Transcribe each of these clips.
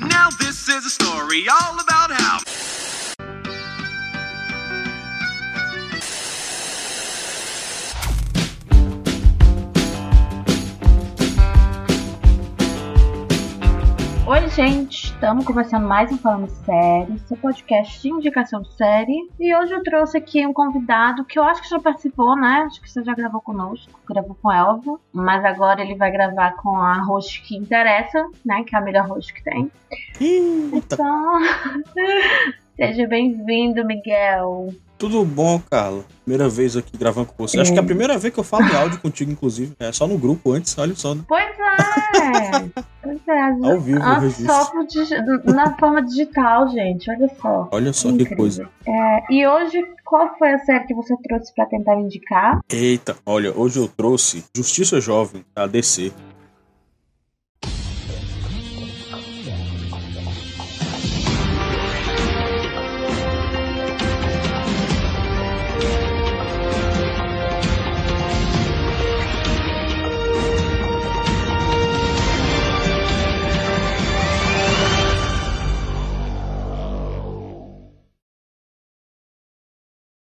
Now this is a story all about how. Gente, estamos começando mais um Falando Série, seu podcast de indicação de série. E hoje eu trouxe aqui um convidado que eu acho que já participou, né? Acho que você já gravou conosco, gravou com Elva, mas agora ele vai gravar com a host que interessa, né? Que é a melhor host que tem. Eita, Então, seja bem-vindo, Miguel. Tudo bom, Carla? Primeira vez aqui gravando com você. Acho que é a primeira vez que eu falo em áudio contigo, inclusive. É só no grupo antes, olha só, né? Pois é, pois é. Ao vivo, registro. só pro na forma digital, gente, olha só. Olha só que Incrível. coisa. É, e hoje, qual foi a série que você trouxe pra tentar indicar? Eita, olha, hoje eu trouxe Justiça Jovem, da DC.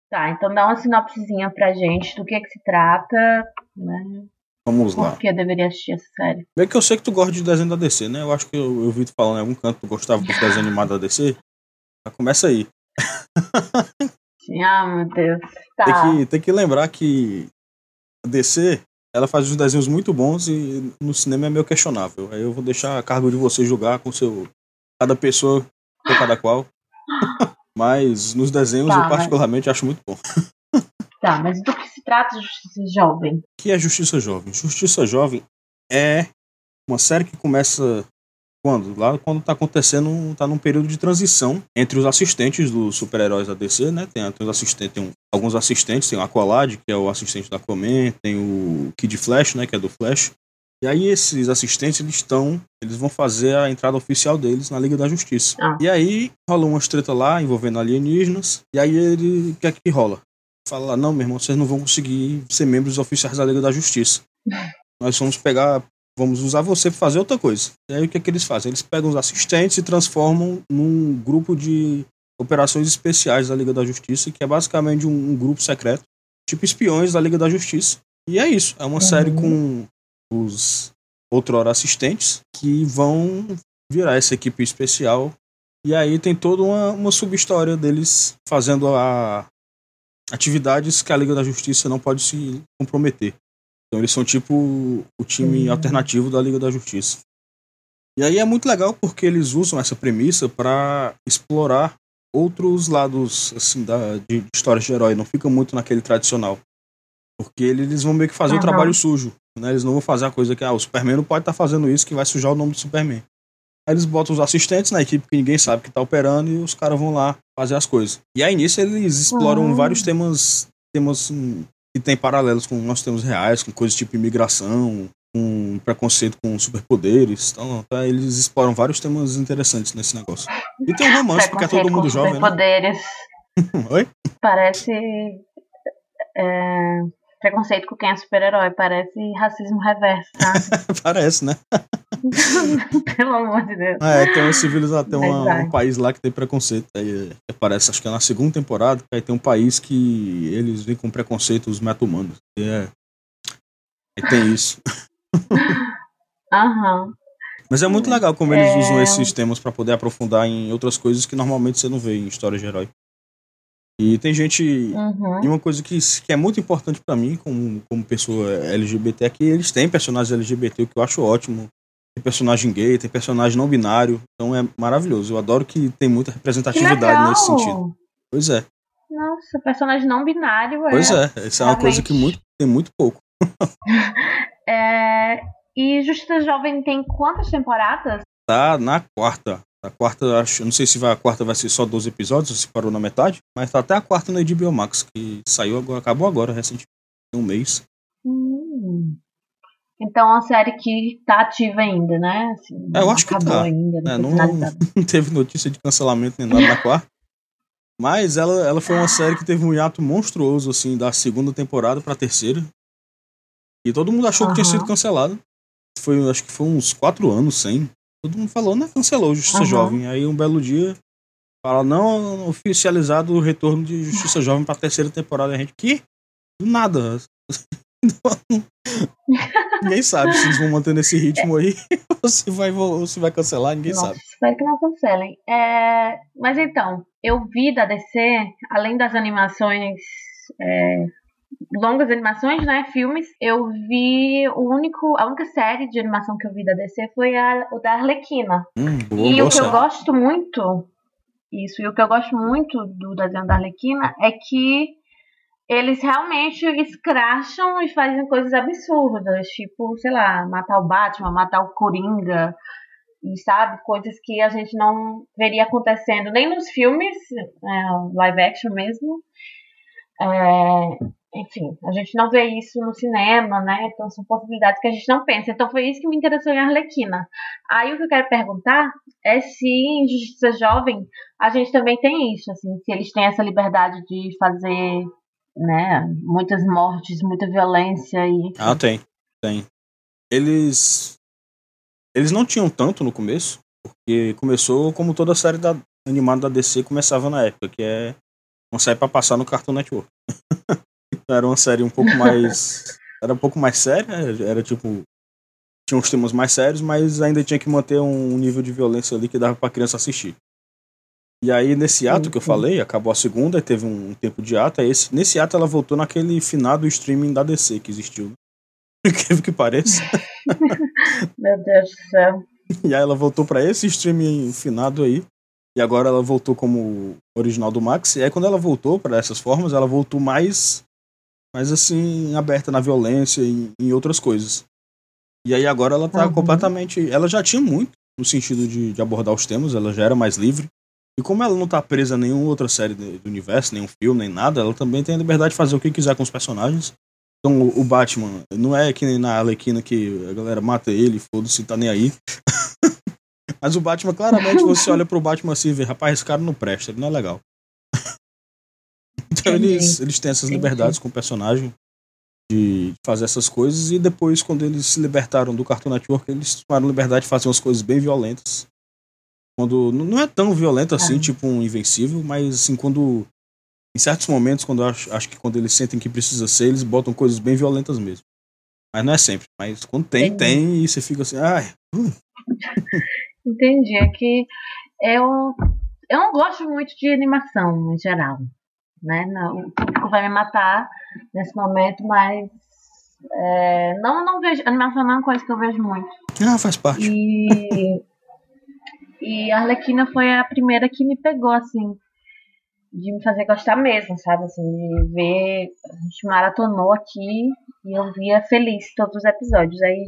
Tá, então dá uma sinopsezinha pra gente do que que se trata, né? Vamos lá. Por que eu deveria assistir essa série? Bem que eu sei que tu gosta de desenho da DC, né? Eu acho que eu, eu vi tu falando em algum canto que tu gostava dos desenhos animados da DC. Já começa aí. Ah, meu Deus. Tá. Tem que, tem que lembrar que a DC, ela faz uns desenhos muito bons e no cinema é meio questionável. Aí eu vou deixar a cargo de você julgar com seu. Cada pessoa, cada qual. Mas nos desenhos Tá, eu mas- particularmente acho muito bom. Tá, mas do que se trata Justiça Jovem? O que é Justiça Jovem? Justiça Jovem é uma série que começa quando? Lá quando tá acontecendo, tá num período de transição entre os assistentes dos super-heróis da DC, né? Tem, tem, assistentes, tem um- alguns assistentes, tem o Aqualad, que é o assistente da Aquaman, tem o Kid Flash, né, que é do Flash. E aí esses assistentes, eles estão, eles vão fazer a entrada oficial deles na Liga da Justiça. Ah. E aí rola uma treta lá envolvendo alienígenas, e aí ele, o que é que rola? Fala lá, não, meu irmão, vocês não vão conseguir ser membros oficiais da Liga da Justiça. Nós vamos pegar, vamos usar você para fazer outra coisa. E aí o que é que eles fazem? Eles pegam os assistentes e transformam num grupo de operações especiais da Liga da Justiça, que é basicamente um, um grupo secreto, tipo espiões da Liga da Justiça. E é isso, é uma Uhum. série com os outrora assistentes que vão virar essa equipe especial. E aí tem toda uma, uma sub-história deles fazendo a atividades que a Liga da Justiça não pode se comprometer. Então eles são tipo o time Hum. alternativo da Liga da Justiça. E aí é muito legal porque eles usam essa premissa para explorar outros lados assim da de, histórias de herói, não fica muito naquele tradicional. Porque eles vão meio que fazer o Aham. trabalho sujo, né? Eles não vão fazer a coisa que ah, o Superman não pode estar fazendo isso que vai sujar o nome do Superman. Aí eles botam os assistentes na equipe que ninguém sabe que tá operando e os caras vão lá fazer as coisas. E aí nisso eles exploram Ah. vários temas, temas hum, que tem paralelos com nossos temas reais, com coisas tipo imigração, com preconceito com superpoderes. Então, tá, eles exploram vários temas interessantes nesse negócio. E tem um romance, porque é todo mundo jovem, né? superpoderes. Oi? Parece. é, preconceito com quem é super-herói. Parece racismo reverso, tá? Parece, né? Pelo amor de Deus. É, tem uma civilização, tem uma- um país lá que tem preconceito. Aí é, aparece, acho que é na segunda temporada, que aí tem um país que eles vêm com preconceito os meta-humanos. E é. Aí tem isso. Aham. Mas é muito legal como eles É. usam esses temas pra poder aprofundar em outras coisas que normalmente você não vê em histórias de herói. E tem gente. Uhum. E uma coisa que, que é muito importante pra mim, como, como pessoa LGBT, é que eles têm personagens LGBT, o que eu acho ótimo. Tem personagem gay, tem personagem não binário. Então é maravilhoso. Eu adoro que tem muita representatividade nesse sentido. Pois é, Nossa, personagem não binário é. pois é. Essa é uma coisa que muito, tem muito pouco. É, E Justiça Jovem tem quantas temporadas? Tá na quarta. A quarta, acho, eu não sei se vai, a quarta vai ser só 12 episódios, ou se parou na metade, mas tá até a quarta no HBO Max, que saiu agora, acabou agora, recentemente, tem um mês. Hum. Então é uma série que tá ativa ainda, né? Assim, É, eu não acho que acabou tá. ainda, É, não, não-. Não teve notícia de cancelamento nem nada na quarta. Mas ela, ela foi uma série que teve um hiato monstruoso, assim, da segunda temporada pra terceira. E todo mundo achou que tinha sido cancelada. foi, acho que foi uns quatro anos sem. Todo mundo falou, né? Cancelou Justiça Aham. Jovem. Aí um belo dia fala, não oficializado o retorno de Justiça Jovem pra terceira temporada. A gente, que? Do nada. ninguém sabe se eles vão manter nesse ritmo aí ou se vai, ou se vai cancelar, ninguém Nossa, sabe. espero que não cancelem. É, mas então, eu vi da DC, além das animações, é, longas animações, né, filmes, eu vi o único, a única série de animação que eu vi da DC foi a, o da Arlequina. Hum, boa, E o que eu gosto muito, isso, e o que eu gosto muito do desenho da Arlequina é que eles realmente escracham e fazem coisas absurdas, tipo, sei lá, matar o Batman, matar o Coringa, e sabe, coisas que a gente não veria acontecendo nem nos filmes, é, live action mesmo. É, enfim, a gente não vê isso no cinema, né? Então são possibilidades que a gente não pensa. Então foi isso que me interessou em Arlequina. Aí o que eu quero perguntar é se em Justiça Jovem a gente também tem isso, assim, se eles têm essa liberdade de fazer, né, muitas mortes, muita violência e Ah, tem, tem. Eles. Eles não tinham tanto no começo, porque começou como toda série da, animada da DC começava na época, que é uma série pra passar no Cartoon Network. era uma série um pouco mais. Era um pouco mais séria, era tipo. Tinha uns temas mais sérios, mas ainda tinha que manter um nível de violência ali que dava pra criança assistir. E aí, nesse ato que eu falei, acabou a segunda, teve um tempo de ato, aí esse, nesse ato ela voltou naquele finado streaming da DC que existiu. Incrível que pareça. meu Deus do céu. E aí ela voltou pra esse streaming finado aí. E agora ela voltou como original do Max. E aí quando ela voltou pra essas formas, ela voltou mais, mais assim, aberta na violência e em outras coisas. E aí agora ela tá Uhum. completamente. Ela já tinha muito no sentido de, de abordar os temas, ela já era mais livre. E como ela não tá presa a nenhuma outra série do universo, nenhum filme, nem nada, ela também tem a liberdade de fazer o que quiser com os personagens. Então o- o Batman não é que nem na Arlequina que a galera mata ele, foda-se, tá nem aí. Mas o Batman, claramente, você olha pro Batman assim e vê, rapaz, esse cara não presta, ele não é legal. Então eles, eles têm essas liberdades com o personagem de fazer essas coisas e depois, quando eles se libertaram do Cartoon Network, eles tomaram liberdade de fazer umas coisas bem violentas. Quando não é tão violento assim, Ah. tipo um Invencível, mas assim, quando em certos momentos, quando eu acho, acho que quando eles sentem que precisa ser, eles botam coisas bem violentas mesmo. Mas não é sempre. Mas quando tem, Entendi. tem, e você fica assim, ai, Entendi. É que eu, eu não gosto muito de animação em geral. Né? Não, o público vai me matar nesse momento, mas é, não, não vejo. Animação não é uma coisa que eu vejo muito. ah, faz parte. E, e a Arlequina foi a primeira que me pegou, assim, de me fazer gostar mesmo, sabe? Assim, de ver. A gente maratonou aqui e eu via feliz todos os episódios. Aí,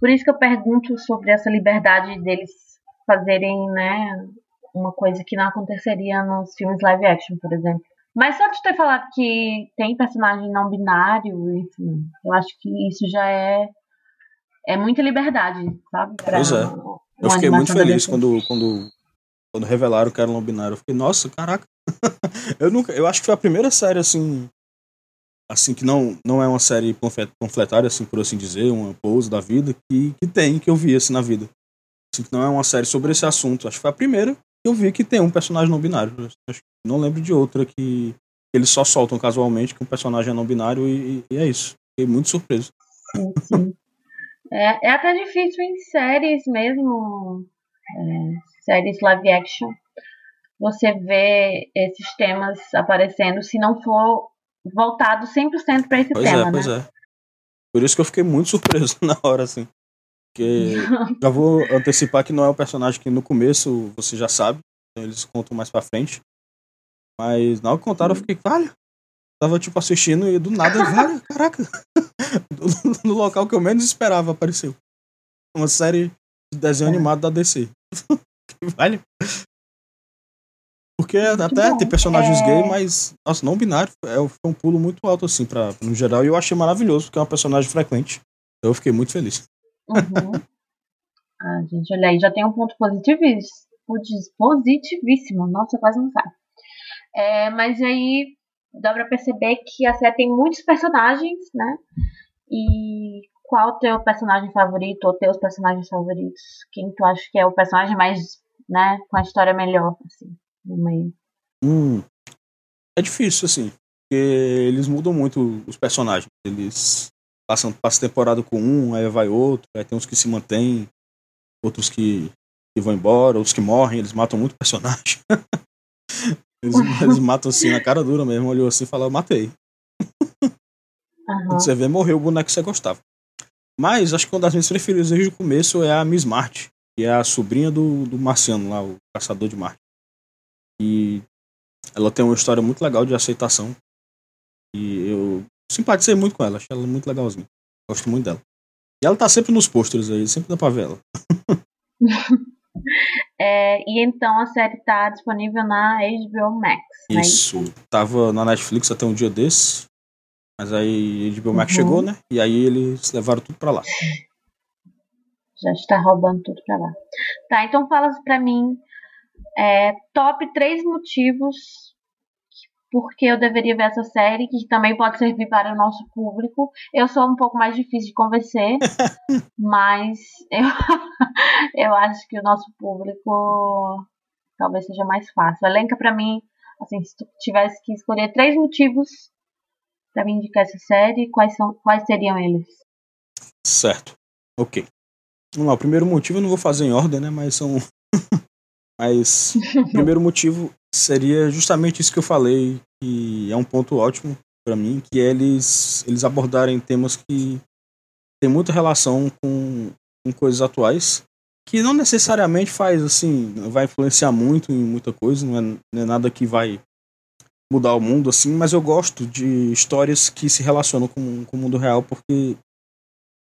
por isso que eu pergunto sobre essa liberdade deles fazerem, né, uma coisa que não aconteceria nos filmes live action, por exemplo. Mas só de ter falado que tem personagem não binário, enfim, eu acho que isso já é é muita liberdade, sabe? Pra Pois é. Eu fiquei muito feliz quando, quando, quando revelaram que era um binário. Eu fiquei, nossa, caraca. eu nunca. Eu acho que foi a primeira série, assim. Assim, que não, não é uma série panflet- panfletária, assim, por assim dizer, uma pose da vida, que, que tem, que eu vi assim na vida. Assim, que não é uma série sobre esse assunto. Acho que foi a primeira que eu vi que tem um personagem não binário. Acho não lembro de outra que eles só soltam casualmente que um personagem é não binário e, e é isso. Fiquei muito surpreso. Sim, sim. É, é até difícil em séries mesmo, é, séries live action, você ver esses temas aparecendo se não for voltado 100% para esse Pois tema, é, pois né? é. Por isso que eu fiquei muito surpreso na hora, assim. Porque já vou antecipar que não é o personagem que no começo você já sabe, então eles contam mais pra frente. Mas na hora que contaram, eu fiquei, olha. Tava tipo assistindo e do nada, velho, caraca. No local que eu menos esperava apareceu. Uma série de desenho É. animado da DC. Vale. Porque até bom. tem personagens É. gay, mas, nossa, não binário é, foi um pulo muito alto, assim, pra, no geral. E eu achei maravilhoso, porque é uma personagem frequente. Então eu fiquei muito feliz. Uhum. Ah, gente, olha aí, já tem um ponto positivíssimo. Positivíssimo. Nossa, quase não sai. É, mas aí dá pra perceber que a série tem muitos personagens, né? E qual teu personagem favorito ou teus personagens favoritos? Quem tu acha que é o personagem mais, né, com a história melhor, assim, no meio? Hum, é difícil, assim, porque eles mudam muito os personagens. Eles passam, passam temporada com um, aí vai outro, aí tem uns que se mantêm, outros que, que vão embora, outros que morrem, eles matam muito personagem. eles, eles matam assim na cara dura mesmo, olhou assim e falou, matei. Aham. Quando você vê, morreu o boneco que você gostava. Mas acho que uma das minhas preferidas desde o começo é a Miss Marte, que é a sobrinha do, do Marciano lá, o caçador de Marte. E ela tem uma história muito legal de aceitação. E eu simpatizei muito com ela, achei ela muito legalzinha. Gosto muito dela. E ela tá sempre nos pôsteres aí, sempre dá pra ver ela. É, e então a série tá disponível na HBO Max, né? Isso. Tava na Netflix até um dia desse. Mas aí a HBO Max Uhum. chegou, né? E aí eles levaram tudo pra lá. Já está roubando tudo pra lá. Tá, então fala pra mim é, top três motivos porque eu deveria ver essa série, que também pode servir para o nosso público. Eu sou um pouco mais difícil de convencer, mas eu, eu acho que o nosso público talvez seja mais fácil. Elenca pra mim, assim, se tu tivesse que escolher três motivos pra me indicar essa série, quais, são, quais seriam eles? Certo. Ok. Vamos lá, o primeiro motivo eu não vou fazer em ordem, né? Mas são. Mas o primeiro motivo seria justamente isso que eu falei, que é um ponto ótimo pra mim, que é eles, eles abordarem temas que têm muita relação com, com coisas atuais, que não necessariamente faz assim, vai influenciar muito em muita coisa, não é, não é nada que vai mudar o mundo assim, mas eu gosto de histórias que se relacionam com, com o mundo real, porque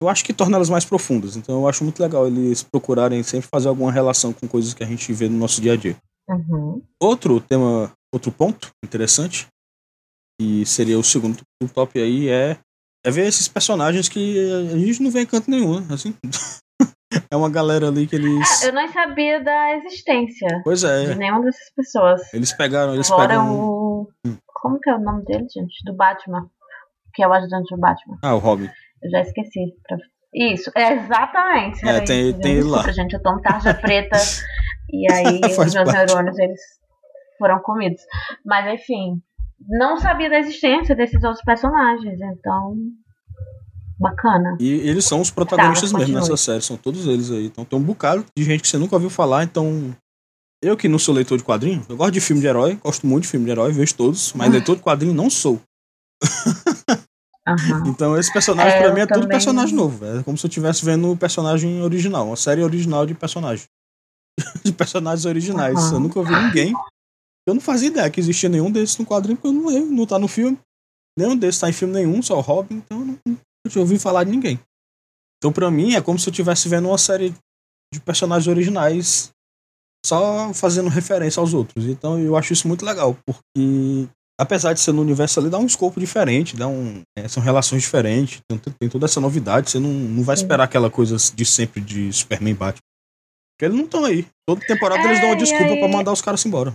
eu acho que torna elas mais profundas. Então eu acho muito legal eles procurarem sempre fazer alguma relação com coisas que a gente vê no nosso dia a dia. Uhum. Outro tema, outro ponto interessante, que seria o segundo do top aí, é, é ver esses personagens que a gente não vê em canto nenhum, né? Assim. é uma galera ali que eles. Eu não sabia da existência Pois de é, nenhuma dessas pessoas. eles pegaram. Eles Fora pegam. o. Hum. Como que é o nome dele, gente? Do Batman. Que é o ajudante do Batman. Ah, o Robin. Eu já esqueci. Pra- Isso, é exatamente. É, tem- isso, tem ele lá. Gente, eu tomo tarja preta. E aí os meus neurônios, eles foram comidos. Mas enfim, não sabia da existência desses outros personagens. Então, bacana. E eles são os protagonistas Tá, mesmo nessa série, são todos eles aí. Então tem um bocado de gente que você nunca ouviu falar, então. Eu que não sou leitor de quadrinho, eu gosto de filme de herói, gosto muito de filme de herói, vejo todos, mas Ah. leitor de quadrinho não sou. Aham. Então esse personagem É, pra mim é tudo também- personagem novo. É como se eu estivesse vendo o personagem original, uma série original de personagem. de personagens originais. Aham. Eu nunca ouvi ninguém. Eu não fazia ideia que existia nenhum desses no quadrinho, porque eu não leio, não tá no filme. Nenhum desses tá em filme nenhum, só o Robin, então eu não, não ouvi falar de ninguém. Então pra mim é como se eu estivesse vendo uma série de personagens originais só fazendo referência aos outros. Então eu acho isso muito legal, porque apesar de ser no universo ali, dá um escopo diferente, dá um, é, são relações diferentes, tem, tem toda essa novidade, você não, não vai esperar aquela coisa de sempre de Superman Batman. Porque eles não estão aí. Toda temporada eles É, dão uma e desculpa aí- pra mandar os caras embora.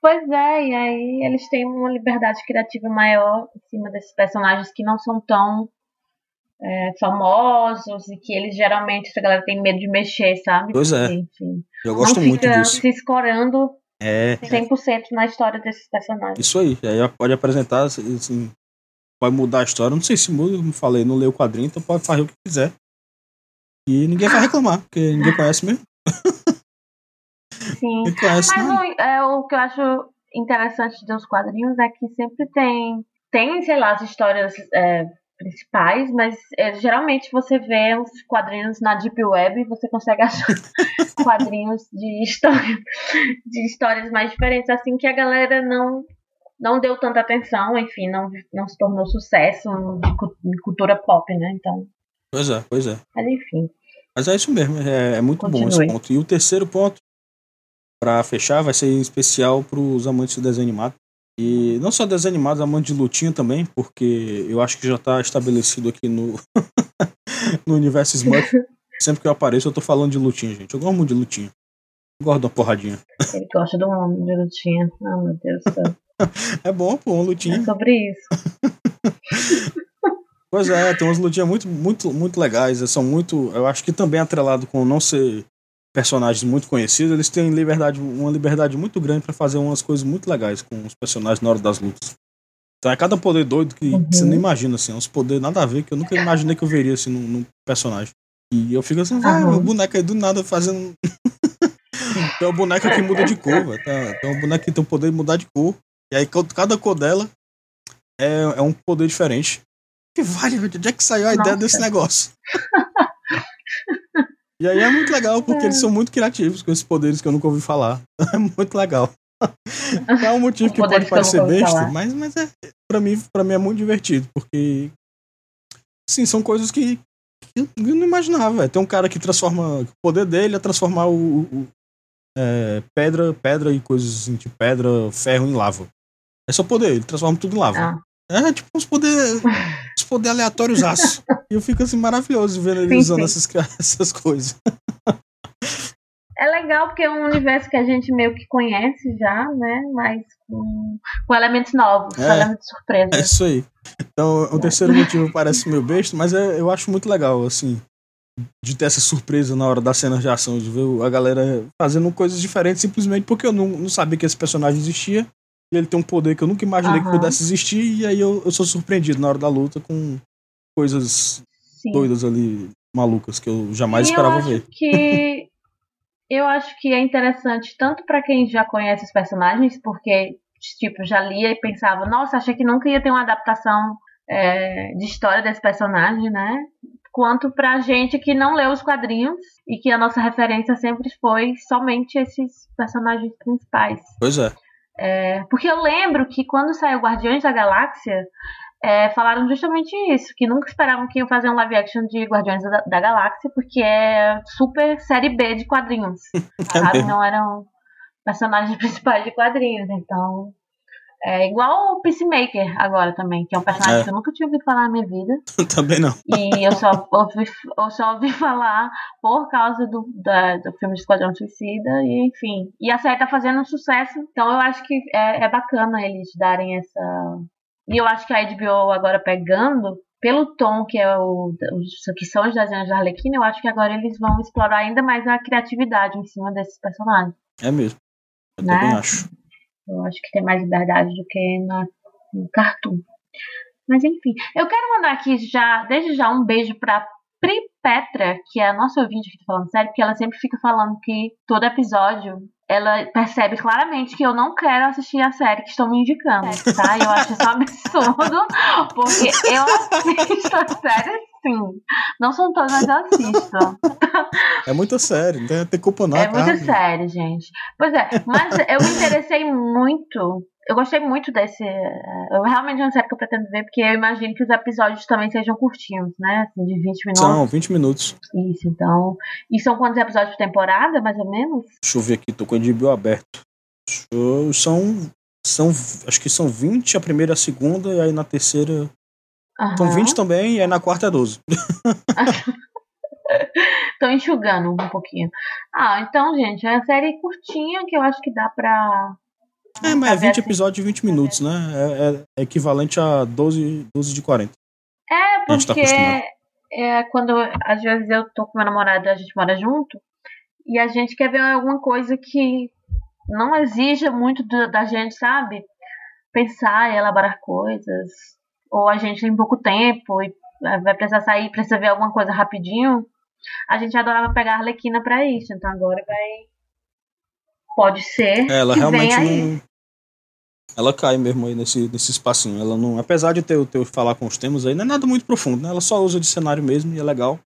Pois é, e aí eles têm uma liberdade criativa maior em cima desses personagens que não são tão é, famosos e que eles geralmente, essa galera tem medo de mexer, sabe? Pois é. Enfim, Eu gosto não muito disso. se escorando É, 100% na história desses personagens. isso aí. Aí pode apresentar, assim, pode mudar a história. Não sei se muda, como falei, não leu o quadrinho, então pode fazer o que quiser. E ninguém vai reclamar, porque ninguém conhece mesmo. Sim. Conhece, Mas o, é, o que eu acho interessante dos quadrinhos é que sempre tem, tem sei lá, as histórias é, principais, mas é, geralmente você vê os quadrinhos na Deep Web e você consegue achar quadrinhos de história, de histórias mais diferentes, assim que a galera não não deu tanta atenção, enfim, não, não se tornou sucesso de cultura pop, né? Então, Pois é, pois é. mas enfim. Mas é isso mesmo, é, é muito bom esse Continue. ponto. E o terceiro ponto, pra fechar, vai ser especial pros amantes de desenho animado. E não só desenho animado, amantes de lutinha também, porque eu acho que já tá estabelecido aqui no, no universo Smurf. Sempre que eu apareço, eu tô falando de lutinha, gente. Eu gosto muito de lutinha. Eu gosto de uma porradinha. Ele gosta do mundo de lutinha. Ah, meu Deus do céu. É bom, pô, uma lutinha. É sobre isso. Pois é, tem umas lutinhas muito, muito, muito legais. São muito. Eu acho que também atrelado com não ser personagens muito conhecidos, eles têm liberdade, uma liberdade muito grande para fazer umas coisas muito legais com os personagens na hora das lutas. Então é cada poder doido que, Uhum. que você não imagina, assim. É uns poderes nada a ver, que eu nunca imaginei que eu veria assim num, num personagem. E eu fico assim, ah, o boneco aí do nada fazendo. tem uma boneca que muda de cor, velho. Tá- Tem uma boneca que tem o poder de mudar de cor. E aí cada cor dela é, é um poder diferente. Que vale, onde é que saiu a ideia Nossa. desse negócio? e aí é muito legal, porque eles são muito criativos com esses poderes que eu nunca ouvi falar. É muito legal. É um motivo que pode que parecer besta, falar. mas, mas é, pra, mim, pra mim é muito divertido, porque sim, são coisas que, eu não imaginava. Tem um cara que transforma. O poder dele é transformar o, o- é, pedra, pedra e coisas assim, tipo pedra, ferro em lava. É só poder, ele transforma tudo em lava. Ah. É tipo uns poderes poder aleatórios aço. E eu fico assim maravilhoso vendo ele Sim, usando sim. essas, essas coisas. É legal porque é um universo que a gente meio que conhece já, né? Mas com, com elementos novos, com É. elementos de surpresa. É isso aí. Então, o terceiro motivo parece meio besta, mas é- eu acho muito legal, assim, de ter essa surpresa na hora das cenas de ação, de ver a galera fazendo coisas diferentes simplesmente porque eu não, não sabia que esse personagem existia. E ele tem um poder que eu nunca imaginei que Aham. pudesse existir, e aí eu, eu sou surpreendido na hora da luta com coisas Sim. doidas ali, malucas, que eu jamais E esperava eu acho ver. que eu acho que é interessante tanto pra quem já conhece os personagens, porque tipo já lia e pensava, nossa, achei que nunca ia ter uma adaptação é, de história desse personagem, né? Quanto pra gente que não leu os quadrinhos e que a nossa referência sempre foi somente esses personagens principais. Pois é. É, porque eu lembro que quando saiu Guardiões da Galáxia, é, falaram justamente isso, que nunca esperavam que iam fazer um live action de Guardiões da, da Galáxia, porque é super série B de quadrinhos. sabe? mesmo. Não eram personagens principais de quadrinhos. Então. É igual o Peacemaker agora também, que é um personagem É. que eu nunca tinha ouvido falar na minha vida. Também não. E eu só ouvi, eu só ouvi falar por causa do, da- do filme de Esquadrão Suicida, e enfim. E a série tá fazendo um sucesso, então eu acho que é, é bacana eles darem essa. E eu acho que a HBO agora pegando, pelo tom que é o que são os desenhos da Arlequina, eu acho que agora eles vão explorar ainda mais a criatividade em cima desses personagens. É mesmo. Eu Né? também acho. Eu acho que tem mais liberdade do que na, no cartoon. Mas enfim, eu quero mandar aqui já, desde já, um beijo pra Pri Petra, que é a nossa ouvinte que tá falando sério, porque ela sempre fica falando que todo episódio ela percebe claramente que eu não quero assistir a série que estão me indicando, tá? Eu acho isso um absurdo, porque eu assisto a série sim. Não são todas, mas eu assisto. É muito sério, não tem, tem culpa não. É muito tá? sério, gente. Pois é, mas eu me interessei muito. Eu gostei muito desse. Eu realmente é uma série que eu pretendo ver, porque eu imagino que os episódios também sejam curtinhos, né? Assim, de 20 minutos. São 20 minutos. Isso, então. E são quantos episódios por temporada, mais ou menos? Deixa eu ver aqui, tô com o HBO aberto. São, são, acho que são 20 a primeira e a segunda, e aí na terceira. São Aham. 20 também, e aí na quarta é 12. Estão enxugando um pouquinho. Ah, então, gente, é uma série curtinha que eu acho que dá pra. É, mas é pra ver 20 assim. episódios de 20 minutos, né? É, é- equivalente a 12, 12 de 40. É, tá porque acostumado. é, quando às vezes eu tô com meu namorado e a gente mora junto, e a gente quer ver alguma coisa que não exija muito do- da gente, sabe? Pensar e elaborar coisas. Ou a gente tem pouco tempo e eh, vai precisar sair, precisa ver alguma coisa rapidinho. A gente adorava pegar a Arlequina pra isso, então agora vai. Pode ser. É, ela realmente não. Ela cai mesmo aí nesse, nesse espacinho. Ela não. Apesar de ter, ter falar com os temas aí, não é nada muito profundo, né? Ela só usa de cenário mesmo e é legal.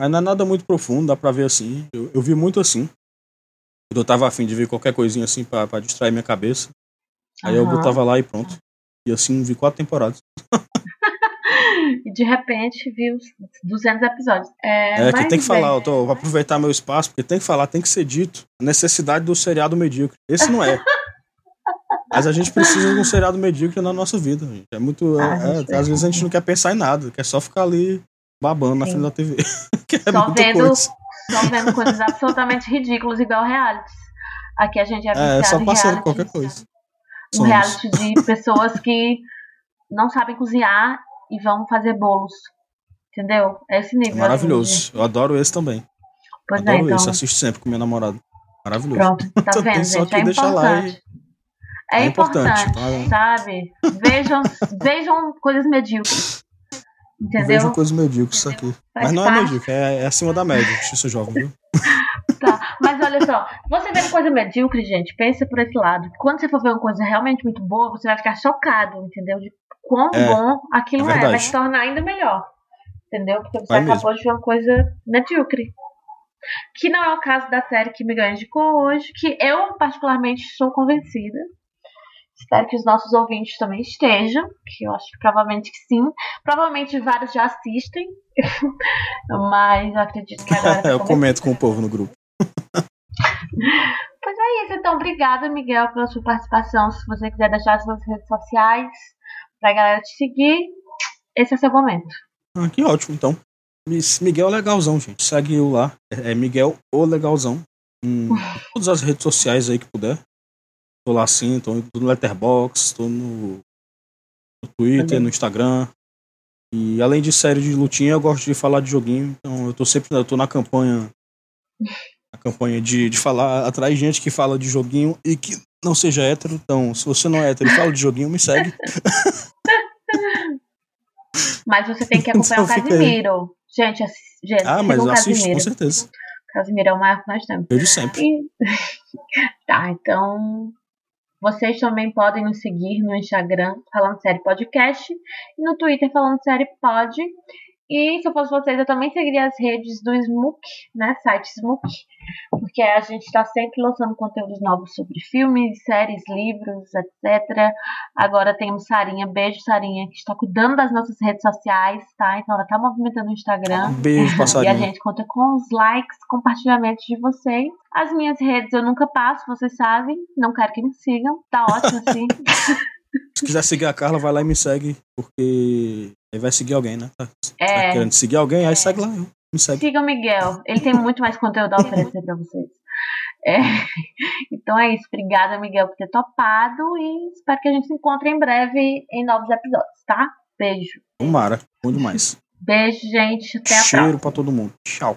Mas não é nada muito profundo, dá pra ver assim. Eu, eu vi muito assim. Eu tava afim de ver qualquer coisinha assim pra, pra distrair minha cabeça. Aí eu Aham. botava lá e pronto. E assim vi quatro temporadas. E de repente viu os 200 episódios. É, É, que tem que bem, falar, eu tô, vou aproveitar meu espaço, porque tem que falar, tem que ser dito. A necessidade do seriado medíocre. Esse não é. Mas a gente precisa de um seriado medíocre na nossa vida. gente. É muito. Ah, é- é, às vezes a gente não quer pensar em nada, quer só ficar ali babando na Sim. frente da TV. que é Só vendo, coisa. só vendo coisas absolutamente ridículas, igual realities. Aqui a gente é É, só passando qualquer coisa. Um Somos. reality de pessoas que não sabem cozinhar e vão fazer bolos. Entendeu? É esse nível. Maravilhoso. Eu adoro esse também. Pois é, adoro então. esse, assisto sempre com meu namorado. Maravilhoso. Pronto, tá Então vendo, tem só gente? que É deixar lá e-. É, É importante, importante, tá? sabe? Vejam, vejam coisas medíocres. Entendeu? Vejo coisa medíocre isso aqui. Mas não é medíocre, é, é acima da média. Justiça jovem, viu? Mas olha só, você vendo coisa medíocre, gente, pensa por esse lado. Quando você for ver uma coisa realmente muito boa, você vai ficar chocado, entendeu? De quão É, bom aquilo é é, vai se tornar ainda melhor. Entendeu? Porque você acabou de ver uma coisa medíocre. Que não é o caso da série que Miguel indicou hoje, que eu particularmente estou convencida. Espero que os nossos ouvintes também estejam, que eu acho que provavelmente que sim. Provavelmente vários já assistem, mas eu acredito que agora eu comento com o povo no grupo. Pois é isso, então obrigada, Miguel, pela sua participação. Se você quiser deixar as suas redes sociais pra galera te seguir, esse é seu momento. Ah, que ótimo, então. Miguel Legalzão, gente. Segue eu lá. É é Miguel o Legalzão. Em todas as redes sociais aí que puder. Tô lá sim, tô no Letterboxd, tô no, no Twitter, Também. no Instagram. E além de série de lutinha, eu gosto de falar de joguinho. Então eu tô sempre eu tô na campanha. Na campanha de, de falar atrás de gente que fala de joguinho e que não seja hétero. Então, se você não é hétero e fala de joguinho, me segue. Mas você tem que acompanhar o Então aí. Casimiro. Gente, gente Ah, mas eu o assisto com Casimiro. certeza. Casimiro é o maior que nós temos. Vejo sempre. E- tá, então vocês também podem nos seguir no Instagram Falando Série Podcast e no Twitter Falando Série Pod. E se eu fosse vocês, eu também seguiria as redes do Smook, né? Site Smook, porque a gente está sempre lançando conteúdos novos sobre filmes, séries, livros, etc. Agora temos Sarinha, beijo Sarinha, que está cuidando das nossas redes sociais, tá? Então ela tá movimentando o Instagram. Beijo, E a passarinho. gente conta com os likes, compartilhamentos de vocês. As minhas redes eu nunca passo, vocês sabem. Não quero que me sigam. Tá ótimo assim. Se quiser seguir a Carla, vai lá e me segue, porque aí vai seguir alguém, né? Tá, tá É, querendo seguir alguém, aí segue lá, me segue. sigam o Miguel. Ele tem muito mais conteúdo a oferecer pra vocês. É, Então é isso. Obrigada, Miguel, por ter topado. E espero que a gente se encontre em breve em novos episódios, tá? Beijo. Tomara, bom demais. Beijo, gente. Até a próxima. Cheiro pra todo mundo. Tchau.